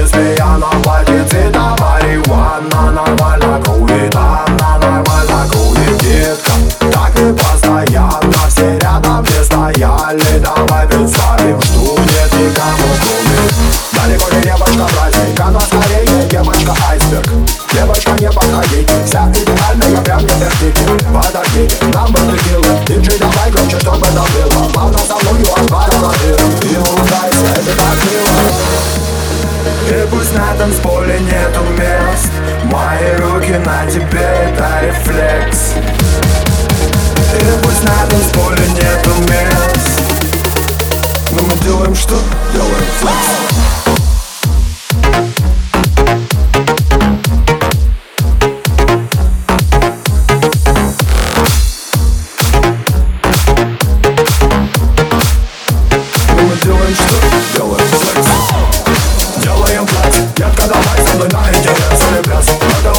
если я на платьице Там марихуана нормально курит Она нормально курит, детка. Так и постоянно все рядом не стояли Давай представим, что нет никому кроме Далеко не девочка праздник, она скорее девочка айсберг. Девочка не подходи, вся идеальная, прям не терпите. Подождите, нам бы текилы. Диджей давай громче, чтобы это было. Плавно со мною отварила пусть на танцполе нету мест. Мои руки на тебе, это рефлекс. И пусть на танцполе нету мест. Но мы делаем что? Делаем флекс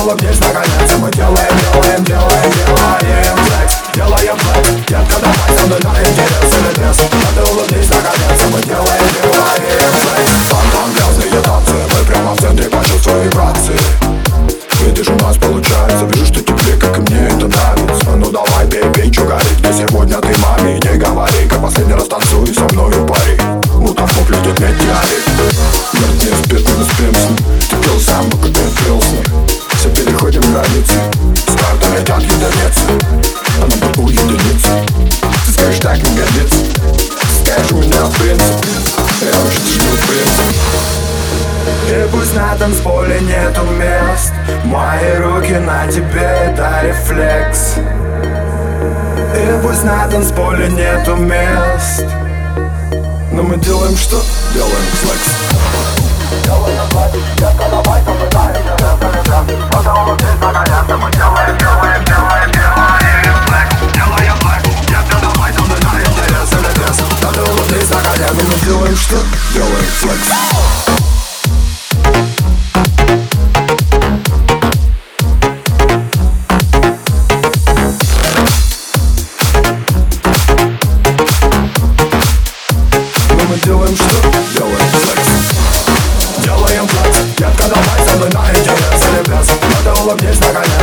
улыбнись наконец Мы делаем, делаем, делаем, делаем флекс Делаем флекс Детка, давай со мной на интерес или пляс Только улыбнись наконец Мы делаем, делаем флекс Фонтан, грязные танцы Мы прямо в центре почувствуй вибрации Видишь, у нас получается. Вижу, что тебе, как и мне, это нравится. Ну давай, пей, пей, чё горит Где сегодня ты маме не говори Как последний раз танцуй со мною Я принцип танцполе нету мест Мои руки на тебе, это рефлекс И пусть на танцполе нету мест Но мы делаем что? Делаем флекс. Делаем флекс, детка, знаю, что делает флекс. Делаем что? Делаем секс Делаем секс, детка, давай со мной на интерес Или без, надо улыбнись наконец